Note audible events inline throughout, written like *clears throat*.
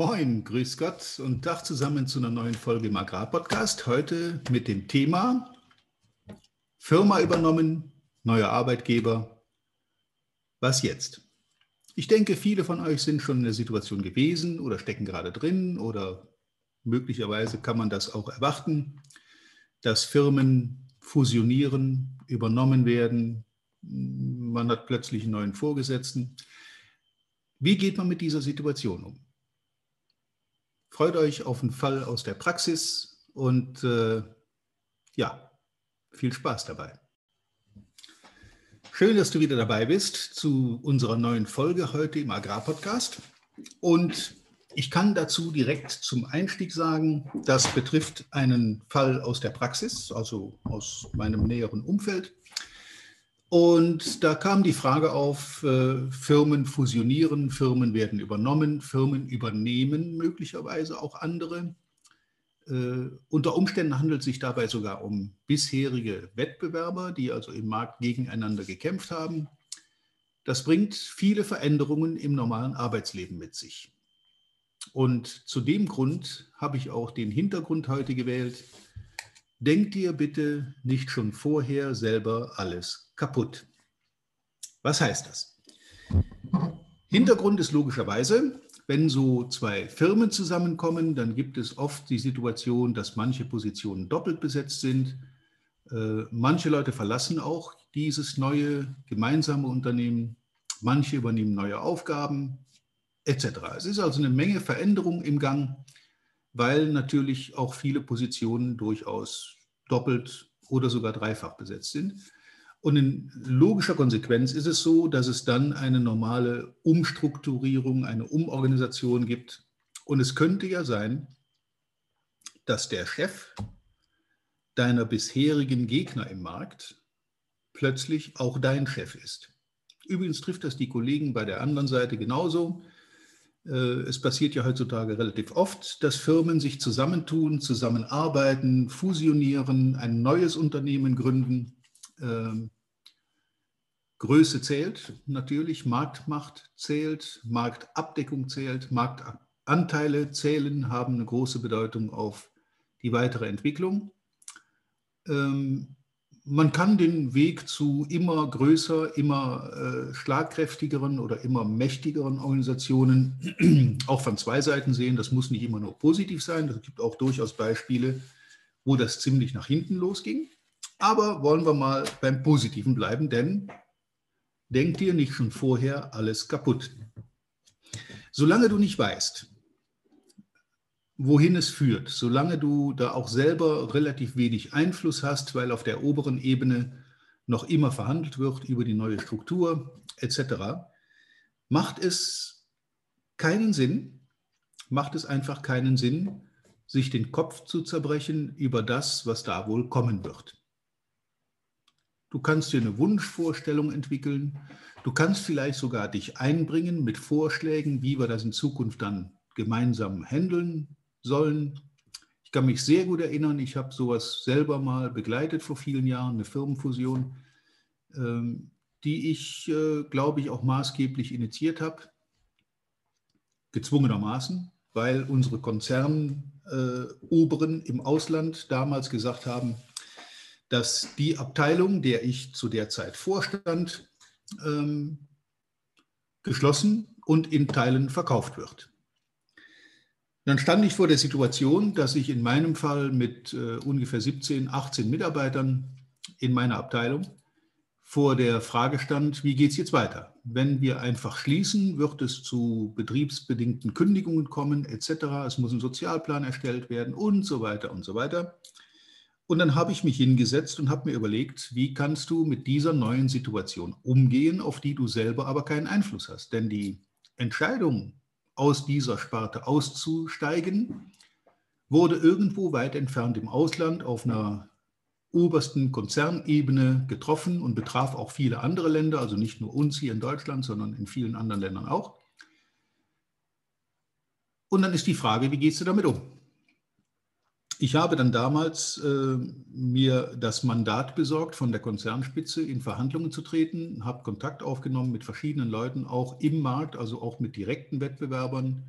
Moin, grüß Gott und Tag zusammen zu einer neuen Folge im Agrarpodcast. Heute mit dem Thema Firma übernommen, neuer Arbeitgeber. Was jetzt? Ich denke, viele von euch sind schon in der Situation gewesen oder stecken gerade drin oder möglicherweise kann man das auch erwarten, dass Firmen fusionieren, übernommen werden. Man hat plötzlich einen neuen Vorgesetzten. Wie geht man mit dieser Situation um? Freut euch auf einen Fall aus der Praxis und äh, ja, viel Spaß dabei. Schön, dass du wieder dabei bist zu unserer neuen Folge heute im Agrarpodcast. Und ich kann dazu direkt zum Einstieg sagen, das betrifft einen Fall aus der Praxis, also aus meinem näheren Umfeld. Und da kam die Frage auf, äh, Firmen fusionieren, Firmen werden übernommen, Firmen übernehmen möglicherweise auch andere. Äh, unter Umständen handelt es sich dabei sogar um bisherige Wettbewerber, die also im Markt gegeneinander gekämpft haben. Das bringt viele Veränderungen im normalen Arbeitsleben mit sich. Und zu dem Grund habe ich auch den Hintergrund heute gewählt. Denkt dir bitte nicht schon vorher selber alles kaputt. Was heißt das? Hintergrund ist logischerweise, wenn so zwei Firmen zusammenkommen, dann gibt es oft die Situation, dass manche Positionen doppelt besetzt sind. Äh, manche Leute verlassen auch dieses neue gemeinsame Unternehmen. Manche übernehmen neue Aufgaben etc. Es ist also eine Menge Veränderung im Gang, weil natürlich auch viele Positionen durchaus doppelt oder sogar dreifach besetzt sind. Und in logischer Konsequenz ist es so, dass es dann eine normale Umstrukturierung, eine Umorganisation gibt. Und es könnte ja sein, dass der Chef deiner bisherigen Gegner im Markt plötzlich auch dein Chef ist. Übrigens trifft das die Kollegen bei der anderen Seite genauso. Äh, es passiert ja heutzutage relativ oft, dass Firmen sich zusammentun, zusammenarbeiten, fusionieren, ein neues Unternehmen gründen ähm, Größe zählt natürlich, Marktmacht zählt, Marktabdeckung zählt, Marktanteile zählen, haben eine große Bedeutung auf die weitere Entwicklung. Ähm, man kann den Weg zu immer größer, immer äh, schlagkräftigeren oder immer mächtigeren Organisationen *clears throat* auch von zwei Seiten sehen. Das muss nicht immer nur positiv sein. Es gibt auch durchaus Beispiele, wo das ziemlich nach hinten losging. Aber wollen wir mal beim Positiven bleiben, denn denk dir nicht schon vorher alles kaputt. Solange du nicht weißt, wohin es führt, solange du da auch selber relativ wenig Einfluss hast, weil auf der oberen Ebene noch immer verhandelt wird über die neue Struktur etc., macht es keinen Sinn, macht es einfach keinen Sinn, sich den Kopf zu zerbrechen über das, was da wohl kommen wird. Du kannst dir eine Wunschvorstellung entwickeln. Du kannst vielleicht sogar dich einbringen mit Vorschlägen, wie wir das in Zukunft dann gemeinsam handeln sollen. Ich kann mich sehr gut erinnern, ich habe sowas selber mal begleitet vor vielen Jahren, eine Firmenfusion, ähm, die ich, äh, glaube ich, auch maßgeblich initiiert habe, gezwungenermaßen, weil unsere Konzernoberen im Ausland damals gesagt haben, dass die Abteilung, der ich zu der Zeit vorstand, ähm, geschlossen und in Teilen verkauft wird. Dann stand ich vor der Situation, dass ich in meinem Fall mit äh, ungefähr 17, 18 Mitarbeitern in meiner Abteilung vor der Frage stand, wie geht es jetzt weiter? Wenn wir einfach schließen, wird es zu betriebsbedingten Kündigungen kommen etc. Es muss ein Sozialplan erstellt werden und so weiter und so weiter. Und dann habe ich mich hingesetzt und habe mir überlegt, wie kannst du mit dieser neuen Situation umgehen, auf die du selber aber keinen Einfluss hast. Denn die Entscheidung, aus dieser Sparte auszusteigen, wurde irgendwo weit entfernt im Ausland auf einer obersten Konzernebene getroffen und betraf auch viele andere Länder, also nicht nur uns hier in Deutschland, sondern in vielen anderen Ländern auch. Und dann ist die Frage, wie gehst du damit um? Ich habe dann damals äh, mir das Mandat besorgt, von der Konzernspitze in Verhandlungen zu treten, habe Kontakt aufgenommen mit verschiedenen Leuten, auch im Markt, also auch mit direkten Wettbewerbern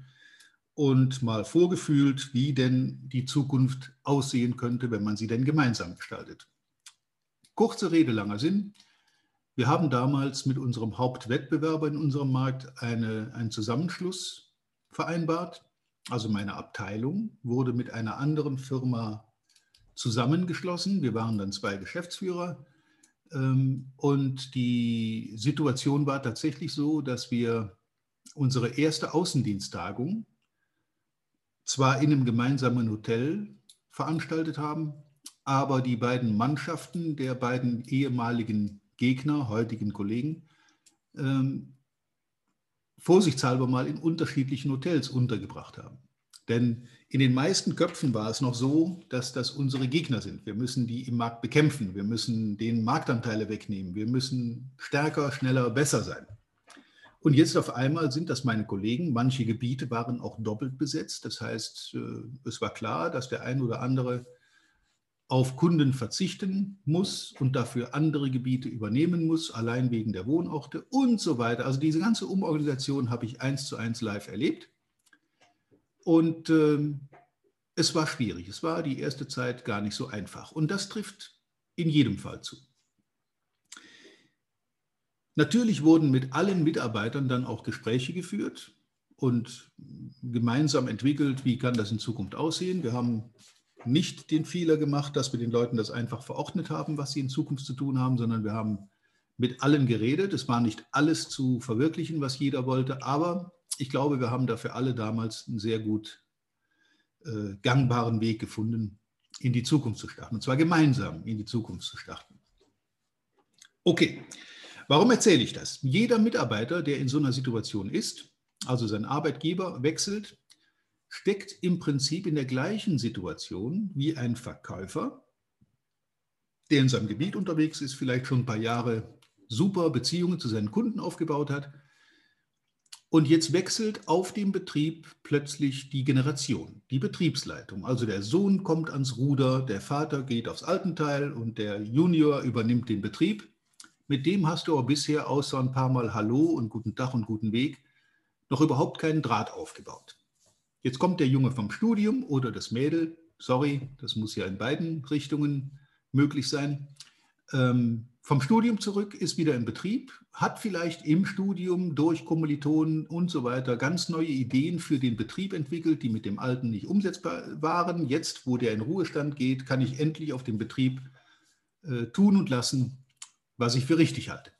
und mal vorgefühlt, wie denn die Zukunft aussehen könnte, wenn man sie denn gemeinsam gestaltet. Kurze Rede, langer Sinn. Wir haben damals mit unserem Hauptwettbewerber in unserem Markt eine, einen Zusammenschluss vereinbart. Also meine Abteilung wurde mit einer anderen Firma zusammengeschlossen. Wir waren dann zwei Geschäftsführer. Ähm, und die Situation war tatsächlich so, dass wir unsere erste Außendiensttagung zwar in einem gemeinsamen Hotel veranstaltet haben, aber die beiden Mannschaften der beiden ehemaligen Gegner, heutigen Kollegen, ähm, vorsichtshalber mal in unterschiedlichen Hotels untergebracht haben. Denn in den meisten Köpfen war es noch so, dass das unsere Gegner sind. Wir müssen die im Markt bekämpfen. Wir müssen den Marktanteile wegnehmen. Wir müssen stärker, schneller, besser sein. Und jetzt auf einmal sind das meine Kollegen. Manche Gebiete waren auch doppelt besetzt. Das heißt, äh, es war klar, dass der ein oder andere auf Kunden verzichten muss und dafür andere Gebiete übernehmen muss, allein wegen der Wohnorte und so weiter. Also diese ganze Umorganisation habe ich eins zu eins live erlebt. Und äh, es war schwierig. Es war die erste Zeit gar nicht so einfach. Und das trifft in jedem Fall zu. Natürlich wurden mit allen Mitarbeitern dann auch Gespräche geführt und gemeinsam entwickelt, wie kann das in Zukunft aussehen. Wir haben nicht den Fehler gemacht, dass wir den Leuten das einfach verordnet haben, was sie in Zukunft zu tun haben, sondern wir haben mit allen geredet. Es war nicht alles zu verwirklichen, was jeder wollte, aber ich glaube, wir haben dafür alle damals einen sehr gut äh, gangbaren Weg gefunden, in die Zukunft zu starten. Und zwar gemeinsam in die Zukunft zu starten. Okay, warum erzähle ich das? Jeder Mitarbeiter, der in so einer Situation ist, also sein Arbeitgeber wechselt, steckt im Prinzip in der gleichen Situation wie ein Verkäufer, der in seinem Gebiet unterwegs ist, vielleicht schon ein paar Jahre super Beziehungen zu seinen Kunden aufgebaut hat und jetzt wechselt auf dem Betrieb plötzlich die Generation, die Betriebsleitung. Also der Sohn kommt ans Ruder, der Vater geht aufs Altenteil und der Junior übernimmt den Betrieb. Mit dem hast du aber bisher außer ein paar Mal Hallo und guten Tag und guten Weg noch überhaupt keinen Draht aufgebaut. Jetzt kommt der Junge vom Studium oder das Mädel, sorry, das muss ja in beiden Richtungen möglich sein, ähm, vom Studium zurück, ist wieder im Betrieb, hat vielleicht im Studium durch Kommilitonen und so weiter ganz neue Ideen für den Betrieb entwickelt, die mit dem alten nicht umsetzbar waren. Jetzt, wo der in Ruhestand geht, kann ich endlich auf dem Betrieb äh, tun und lassen, was ich für richtig halte.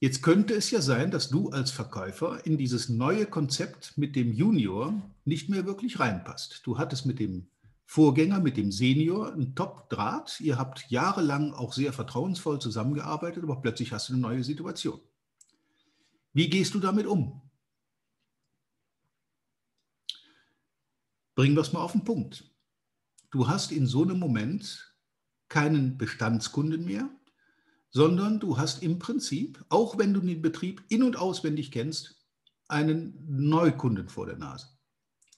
Jetzt könnte es ja sein, dass du als Verkäufer in dieses neue Konzept mit dem Junior nicht mehr wirklich reinpasst. Du hattest mit dem Vorgänger mit dem Senior ein Top-Draht. Ihr habt jahrelang auch sehr vertrauensvoll zusammengearbeitet, aber plötzlich hast du eine neue Situation. Wie gehst du damit um? Bringen wir es mal auf den Punkt. Du hast in so einem Moment keinen Bestandskunden mehr, sondern du hast im Prinzip, auch wenn du den Betrieb in- und auswendig kennst, einen Neukunden vor der Nase.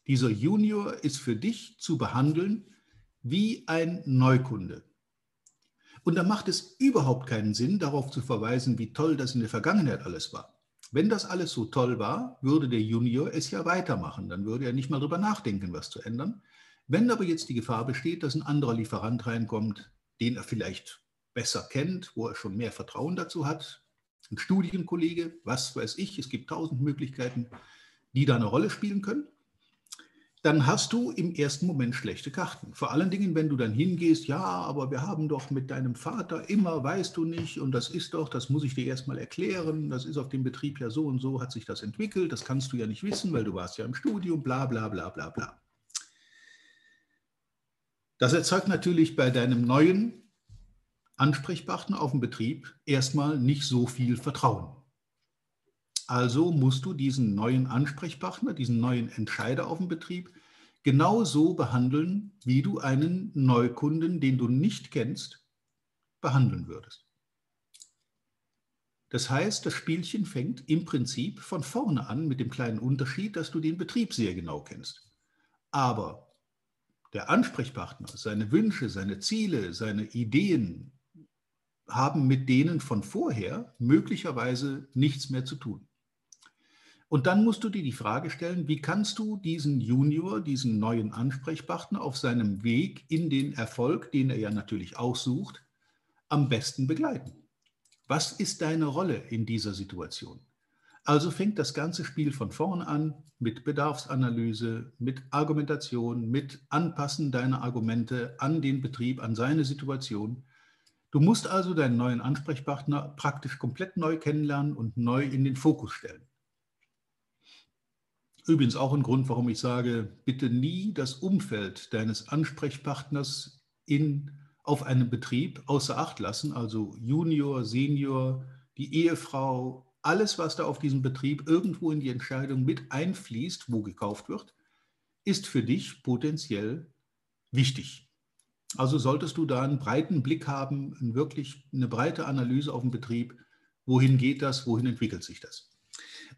Dieser Junior ist für dich zu behandeln wie ein Neukunde. Und da macht es überhaupt keinen Sinn, darauf zu verweisen, wie toll das in der Vergangenheit alles war. Wenn das alles so toll war, würde der Junior es ja weitermachen. Dann würde er nicht mal darüber nachdenken, was zu ändern. Wenn aber jetzt die Gefahr besteht, dass ein anderer Lieferant reinkommt, den er vielleicht besser kennt, wo er schon mehr Vertrauen dazu hat, ein Studienkollege, was weiß ich, es gibt tausend Möglichkeiten, die da eine Rolle spielen können, dann hast du im ersten Moment schlechte Karten. Vor allen Dingen, wenn du dann hingehst, ja, aber wir haben doch mit deinem Vater immer, weißt du nicht, und das ist doch, das muss ich dir erstmal erklären, das ist auf dem Betrieb ja so und so, hat sich das entwickelt, das kannst du ja nicht wissen, weil du warst ja im Studium, bla bla bla bla bla. Das erzeugt natürlich bei deinem neuen Ansprechpartner auf dem Betrieb erstmal nicht so viel Vertrauen. Also musst du diesen neuen Ansprechpartner, diesen neuen Entscheider auf dem Betrieb genauso behandeln, wie du einen Neukunden, den du nicht kennst, behandeln würdest. Das heißt, das Spielchen fängt im Prinzip von vorne an mit dem kleinen Unterschied, dass du den Betrieb sehr genau kennst. Aber der Ansprechpartner, seine Wünsche, seine Ziele, seine Ideen haben mit denen von vorher möglicherweise nichts mehr zu tun. Und dann musst du dir die Frage stellen, wie kannst du diesen Junior, diesen neuen Ansprechpartner auf seinem Weg in den Erfolg, den er ja natürlich aussucht, am besten begleiten? Was ist deine Rolle in dieser Situation? Also fängt das ganze Spiel von vorn an mit Bedarfsanalyse, mit Argumentation, mit Anpassen deiner Argumente an den Betrieb, an seine Situation. Du musst also deinen neuen Ansprechpartner praktisch komplett neu kennenlernen und neu in den Fokus stellen. Übrigens auch ein Grund, warum ich sage, bitte nie das Umfeld deines Ansprechpartners in, auf einem Betrieb außer Acht lassen, also Junior, Senior, die Ehefrau, alles, was da auf diesem Betrieb irgendwo in die Entscheidung mit einfließt, wo gekauft wird, ist für dich potenziell wichtig. Also solltest du da einen breiten Blick haben, wirklich eine breite Analyse auf den Betrieb, wohin geht das, wohin entwickelt sich das.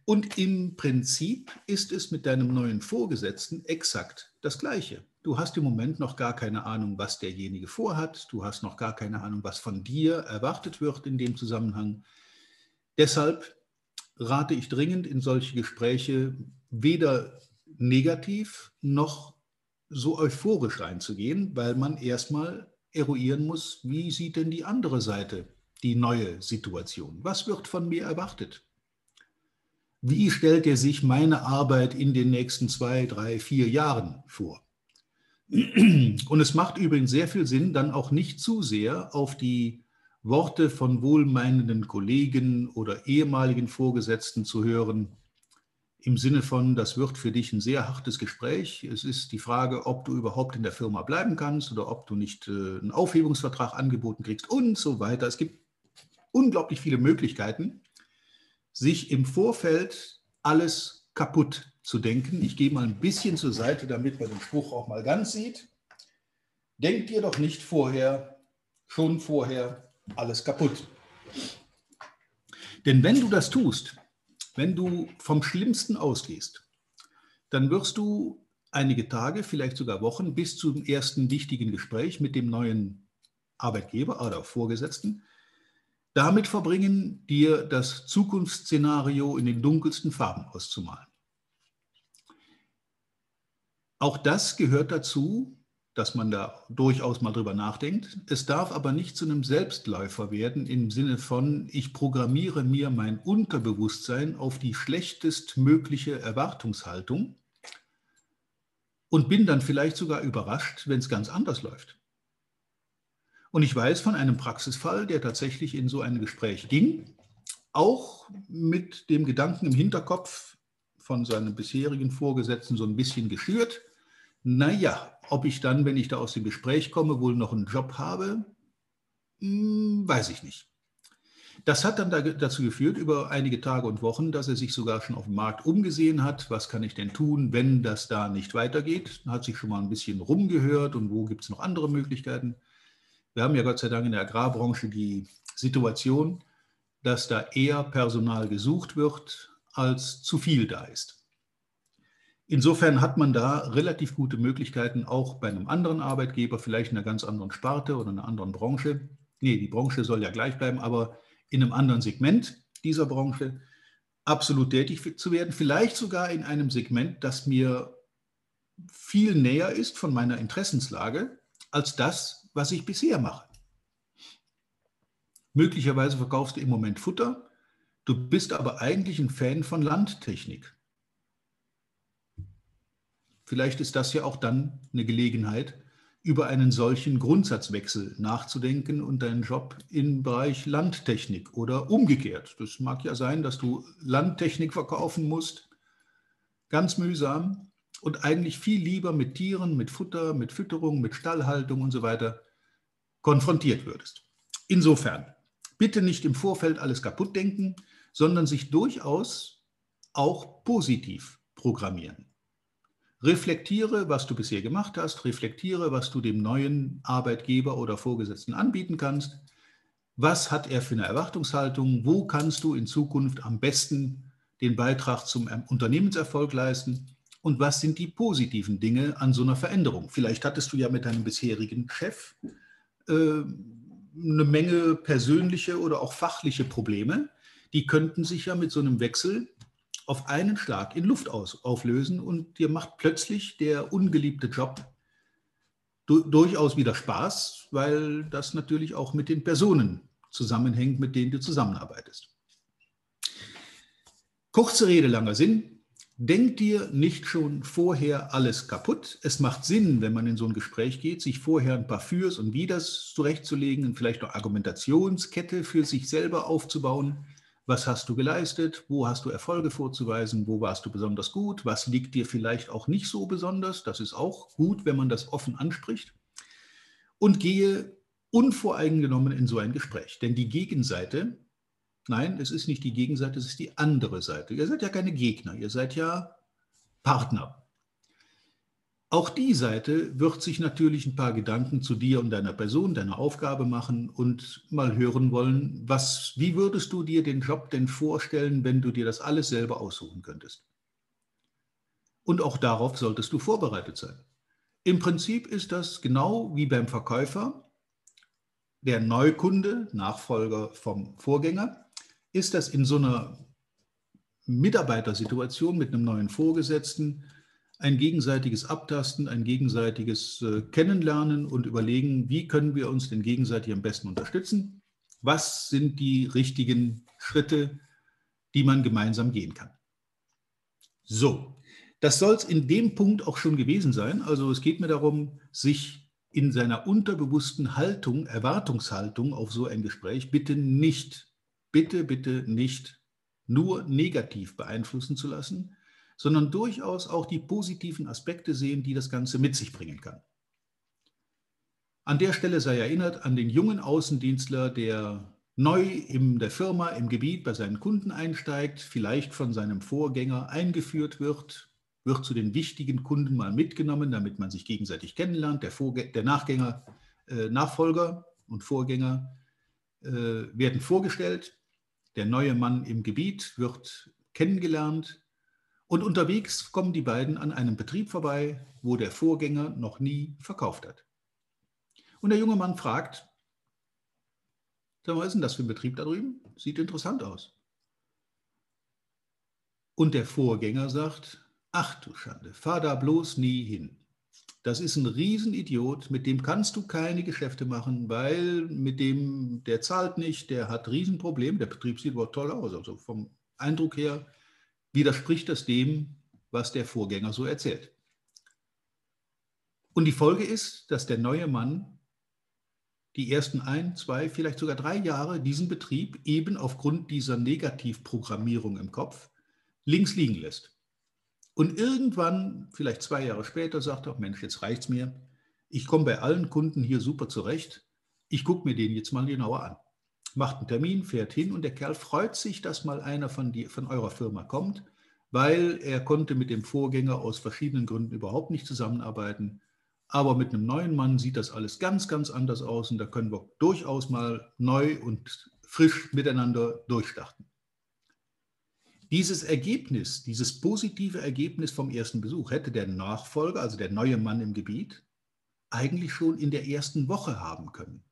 Und im Prinzip ist es mit deinem neuen Vorgesetzten exakt das Gleiche. Du hast im Moment noch gar keine Ahnung, was derjenige vorhat. Du hast noch gar keine Ahnung, was von dir erwartet wird in dem Zusammenhang. Deshalb rate ich dringend in solche Gespräche weder negativ noch so euphorisch reinzugehen, weil man erstmal eruieren muss, wie sieht denn die andere Seite die neue Situation? Was wird von mir erwartet? Wie stellt er sich meine Arbeit in den nächsten zwei, drei, vier Jahren vor? Und es macht übrigens sehr viel Sinn, dann auch nicht zu sehr auf die Worte von wohlmeinenden Kollegen oder ehemaligen Vorgesetzten zu hören, im Sinne von, das wird für dich ein sehr hartes Gespräch. Es ist die Frage, ob du überhaupt in der Firma bleiben kannst oder ob du nicht äh, einen Aufhebungsvertrag angeboten kriegst und so weiter. Es gibt unglaublich viele Möglichkeiten, sich im Vorfeld alles kaputt zu denken. Ich gehe mal ein bisschen zur Seite, damit man den Spruch auch mal ganz sieht. Denk dir doch nicht vorher, schon vorher, alles kaputt. Denn wenn du das tust, wenn du vom Schlimmsten ausgehst, dann wirst du einige Tage, vielleicht sogar Wochen bis zum ersten wichtigen Gespräch mit dem neuen Arbeitgeber oder Vorgesetzten damit verbringen, dir das Zukunftsszenario in den dunkelsten Farben auszumalen. Auch das gehört dazu, dass man da durchaus mal drüber nachdenkt. Es darf aber nicht zu einem Selbstläufer werden im Sinne von, ich programmiere mir mein Unterbewusstsein auf die schlechtestmögliche Erwartungshaltung und bin dann vielleicht sogar überrascht, wenn es ganz anders läuft. Und ich weiß von einem Praxisfall, der tatsächlich in so ein Gespräch ging, auch mit dem Gedanken im Hinterkopf von seinem bisherigen Vorgesetzten so ein bisschen geschürt, naja, ob ich dann, wenn ich da aus dem Gespräch komme, wohl noch einen Job habe, hm, weiß ich nicht. Das hat dann dazu geführt, über einige Tage und Wochen, dass er sich sogar schon auf dem Markt umgesehen hat. Was kann ich denn tun, wenn das da nicht weitergeht? Hat sich schon mal ein bisschen rumgehört und wo gibt es noch andere Möglichkeiten? Wir haben ja Gott sei Dank in der Agrarbranche die Situation, dass da eher Personal gesucht wird, als zu viel da ist. Insofern hat man da relativ gute Möglichkeiten, auch bei einem anderen Arbeitgeber, vielleicht in einer ganz anderen Sparte oder einer anderen Branche. Nee, die Branche soll ja gleich bleiben, aber in einem anderen Segment dieser Branche absolut tätig zu werden. Vielleicht sogar in einem Segment, das mir viel näher ist von meiner Interessenslage als das, was ich bisher mache. Möglicherweise verkaufst du im Moment Futter, du bist aber eigentlich ein Fan von Landtechnik. Vielleicht ist das ja auch dann eine Gelegenheit, über einen solchen Grundsatzwechsel nachzudenken und deinen Job im Bereich Landtechnik oder umgekehrt. Das mag ja sein, dass du Landtechnik verkaufen musst, ganz mühsam und eigentlich viel lieber mit Tieren, mit Futter, mit Fütterung, mit Stallhaltung und so weiter konfrontiert würdest. Insofern, bitte nicht im Vorfeld alles kaputt denken, sondern sich durchaus auch positiv programmieren. Reflektiere, was du bisher gemacht hast, reflektiere, was du dem neuen Arbeitgeber oder Vorgesetzten anbieten kannst. Was hat er für eine Erwartungshaltung? Wo kannst du in Zukunft am besten den Beitrag zum Unternehmenserfolg leisten? Und was sind die positiven Dinge an so einer Veränderung? Vielleicht hattest du ja mit deinem bisherigen Chef äh, eine Menge persönliche oder auch fachliche Probleme. Die könnten sich ja mit so einem Wechsel auf einen Schlag in Luft aus, auflösen und dir macht plötzlich der ungeliebte Job du, durchaus wieder Spaß, weil das natürlich auch mit den Personen zusammenhängt, mit denen du zusammenarbeitest. Kurze Rede, langer Sinn. Denk dir nicht schon vorher alles kaputt. Es macht Sinn, wenn man in so ein Gespräch geht, sich vorher ein paar Fürs und Widers zurechtzulegen und vielleicht noch Argumentationskette für sich selber aufzubauen. Was hast du geleistet? Wo hast du Erfolge vorzuweisen? Wo warst du besonders gut? Was liegt dir vielleicht auch nicht so besonders? Das ist auch gut, wenn man das offen anspricht. Und gehe unvoreingenommen in so ein Gespräch. Denn die Gegenseite, nein, es ist nicht die Gegenseite, es ist die andere Seite. Ihr seid ja keine Gegner, ihr seid ja Partner. Auch die Seite wird sich natürlich ein paar Gedanken zu dir und deiner Person, deiner Aufgabe machen und mal hören wollen, was, wie würdest du dir den Job denn vorstellen, wenn du dir das alles selber aussuchen könntest? Und auch darauf solltest du vorbereitet sein. Im Prinzip ist das genau wie beim Verkäufer. Der Neukunde, Nachfolger vom Vorgänger, ist das in so einer Mitarbeitersituation mit einem neuen Vorgesetzten ein gegenseitiges Abtasten, ein gegenseitiges äh, Kennenlernen und überlegen, wie können wir uns denn gegenseitig am besten unterstützen? Was sind die richtigen Schritte, die man gemeinsam gehen kann? So, das soll es in dem Punkt auch schon gewesen sein. Also es geht mir darum, sich in seiner unterbewussten Haltung, Erwartungshaltung auf so ein Gespräch bitte nicht, bitte, bitte nicht nur negativ beeinflussen zu lassen, sondern durchaus auch die positiven Aspekte sehen, die das Ganze mit sich bringen kann. An der Stelle sei erinnert an den jungen Außendienstler, der neu in der Firma, im Gebiet bei seinen Kunden einsteigt, vielleicht von seinem Vorgänger eingeführt wird, wird zu den wichtigen Kunden mal mitgenommen, damit man sich gegenseitig kennenlernt. Der, Vorgä der Nachgänger, äh, Nachfolger und Vorgänger äh, werden vorgestellt. Der neue Mann im Gebiet wird kennengelernt, und unterwegs kommen die beiden an einem Betrieb vorbei, wo der Vorgänger noch nie verkauft hat. Und der junge Mann fragt, was ist denn das für ein Betrieb da drüben? Sieht interessant aus. Und der Vorgänger sagt, ach du Schande, fahr da bloß nie hin. Das ist ein Riesenidiot, mit dem kannst du keine Geschäfte machen, weil mit dem, der zahlt nicht, der hat Riesenprobleme, der Betrieb sieht aber toll aus, also vom Eindruck her widerspricht das dem, was der Vorgänger so erzählt. Und die Folge ist, dass der neue Mann die ersten ein, zwei, vielleicht sogar drei Jahre diesen Betrieb eben aufgrund dieser Negativprogrammierung im Kopf links liegen lässt. Und irgendwann, vielleicht zwei Jahre später, sagt er, Mensch, jetzt reicht's mir. Ich komme bei allen Kunden hier super zurecht. Ich gucke mir den jetzt mal genauer an macht einen Termin, fährt hin und der Kerl freut sich, dass mal einer von, die, von eurer Firma kommt, weil er konnte mit dem Vorgänger aus verschiedenen Gründen überhaupt nicht zusammenarbeiten. Aber mit einem neuen Mann sieht das alles ganz, ganz anders aus und da können wir durchaus mal neu und frisch miteinander durchstarten. Dieses Ergebnis, dieses positive Ergebnis vom ersten Besuch hätte der Nachfolger, also der neue Mann im Gebiet, eigentlich schon in der ersten Woche haben können.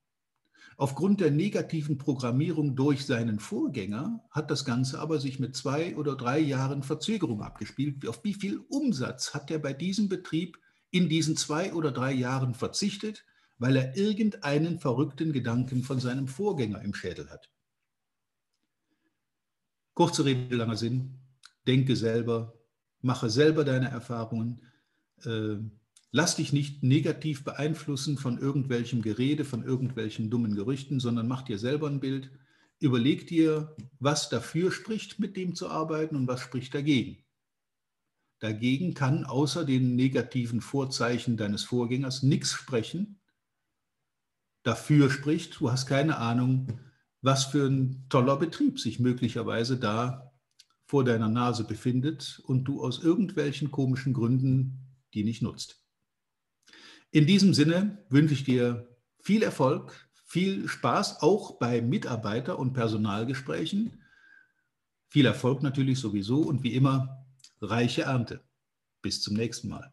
Aufgrund der negativen Programmierung durch seinen Vorgänger hat das Ganze aber sich mit zwei oder drei Jahren Verzögerung abgespielt. Auf wie viel Umsatz hat er bei diesem Betrieb in diesen zwei oder drei Jahren verzichtet, weil er irgendeinen verrückten Gedanken von seinem Vorgänger im Schädel hat? Kurze Rede, langer Sinn. Denke selber, mache selber deine Erfahrungen. Äh, Lass dich nicht negativ beeinflussen von irgendwelchem Gerede, von irgendwelchen dummen Gerüchten, sondern mach dir selber ein Bild. Überleg dir, was dafür spricht, mit dem zu arbeiten und was spricht dagegen. Dagegen kann außer den negativen Vorzeichen deines Vorgängers nichts sprechen. Dafür spricht, du hast keine Ahnung, was für ein toller Betrieb sich möglicherweise da vor deiner Nase befindet und du aus irgendwelchen komischen Gründen die nicht nutzt. In diesem Sinne wünsche ich dir viel Erfolg, viel Spaß auch bei Mitarbeiter- und Personalgesprächen. Viel Erfolg natürlich sowieso und wie immer reiche Ernte. Bis zum nächsten Mal.